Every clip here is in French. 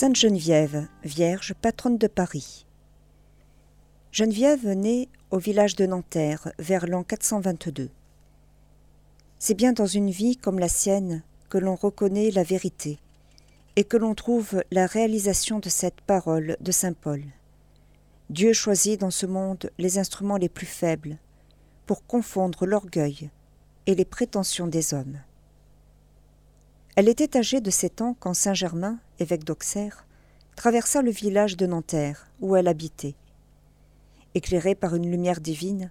Sainte Geneviève, Vierge, patronne de Paris. Geneviève naît au village de Nanterre vers l'an 422. C'est bien dans une vie comme la sienne que l'on reconnaît la vérité et que l'on trouve la réalisation de cette parole de Saint Paul. Dieu choisit dans ce monde les instruments les plus faibles pour confondre l'orgueil et les prétentions des hommes. Elle était âgée de sept ans quand Saint Germain, évêque d'Auxerre, traversa le village de Nanterre, où elle habitait. Éclairé par une lumière divine,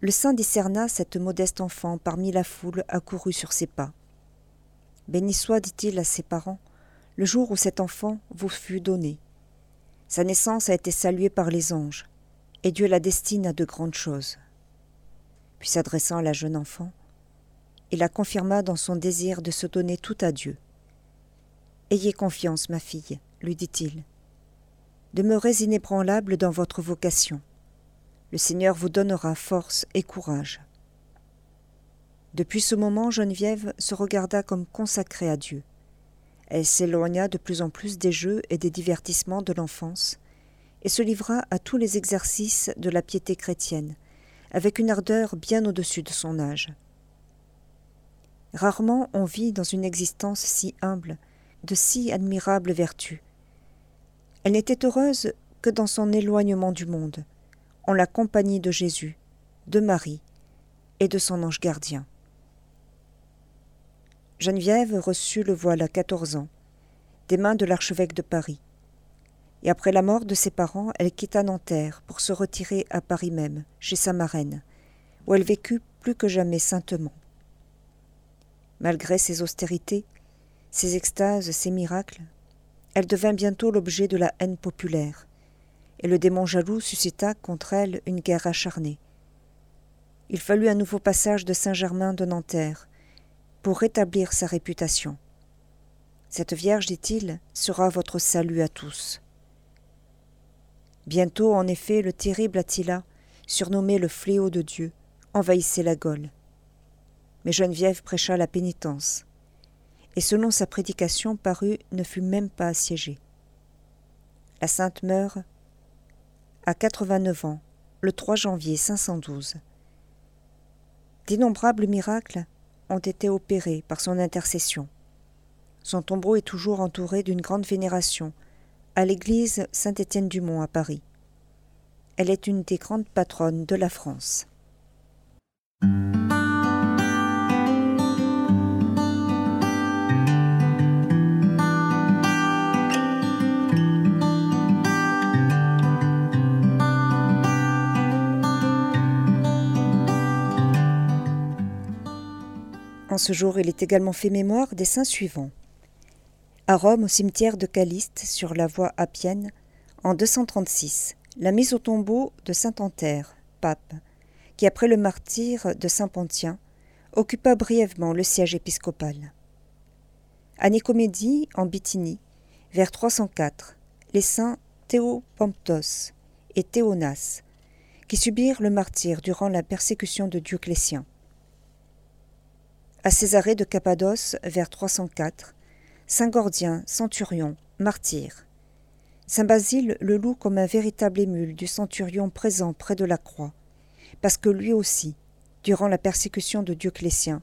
le saint discerna cette modeste enfant parmi la foule accourue sur ses pas. Béni soit, dit-il à ses parents, le jour où cet enfant vous fut donné. Sa naissance a été saluée par les anges, et Dieu la destine à de grandes choses. Puis s'adressant à la jeune enfant, et la confirma dans son désir de se donner tout à Dieu. Ayez confiance, ma fille, lui dit-il. Demeurez inébranlable dans votre vocation. Le Seigneur vous donnera force et courage. Depuis ce moment, Geneviève se regarda comme consacrée à Dieu. Elle s'éloigna de plus en plus des jeux et des divertissements de l'enfance, et se livra à tous les exercices de la piété chrétienne, avec une ardeur bien au-dessus de son âge. Rarement on vit dans une existence si humble de si admirables vertus. Elle n'était heureuse que dans son éloignement du monde, en la compagnie de Jésus, de Marie et de son ange gardien. Geneviève reçut le voile à quatorze ans, des mains de l'archevêque de Paris. Et après la mort de ses parents, elle quitta Nanterre pour se retirer à Paris même, chez sa marraine, où elle vécut plus que jamais saintement. Malgré ses austérités, ses extases, ses miracles, elle devint bientôt l'objet de la haine populaire, et le démon jaloux suscita contre elle une guerre acharnée. Il fallut un nouveau passage de Saint-Germain de Nanterre pour rétablir sa réputation. Cette Vierge, dit-il, sera votre salut à tous. Bientôt, en effet, le terrible Attila, surnommé le fléau de Dieu, envahissait la Gaule mais Geneviève prêcha la pénitence, et selon sa prédication parut ne fut même pas assiégée. La sainte meurt à 89 ans, le 3 janvier 512. D'innombrables miracles ont été opérés par son intercession. Son tombeau est toujours entouré d'une grande vénération à l'église Saint-Étienne-du-Mont à Paris. Elle est une des grandes patronnes de la France. En ce jour, il est également fait mémoire des saints suivants. À Rome, au cimetière de Caliste, sur la voie appienne, en 236, la mise au tombeau de saint Antère, pape, qui après le martyre de saint Pontien, occupa brièvement le siège épiscopal. À Nicomédie, en Bithynie, vers 304, les saints Théopamptos et Théonas, qui subirent le martyre durant la persécution de Dioclétien à Césarée de Cappadoce vers 304, Saint Gordien, centurion, martyr. Saint Basile le loue comme un véritable émule du centurion présent près de la croix, parce que lui aussi, durant la persécution de Dioclétien,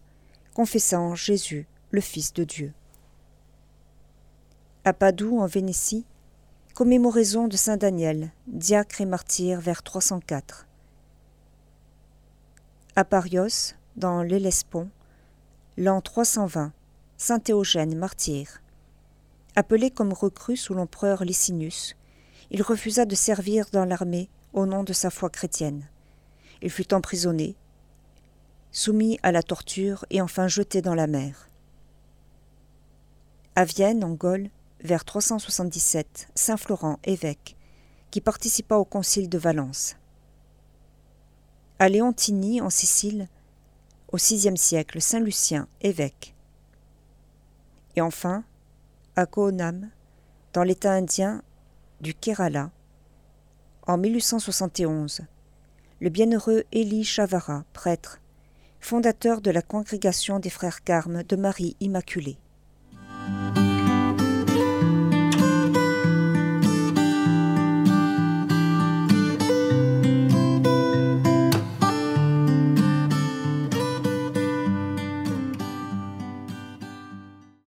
confessa en Jésus le Fils de Dieu. À Padoue, en Vénétie, commémoraison de Saint Daniel, diacre et martyr vers 304. À Parios, dans l'Hellespont, l'an 320, Saint Théogène, martyr. Appelé comme recrue sous l'empereur Licinius, il refusa de servir dans l'armée au nom de sa foi chrétienne. Il fut emprisonné, soumis à la torture et enfin jeté dans la mer. À Vienne, en Gaule, vers 377, Saint Florent, évêque, qui participa au concile de Valence. À Léontini, en Sicile, au VIe siècle Saint Lucien, évêque. Et enfin, à Koonam, dans l'État indien du Kerala, en 1871, le bienheureux Élie Chavara, prêtre, fondateur de la congrégation des frères Carmes de Marie Immaculée.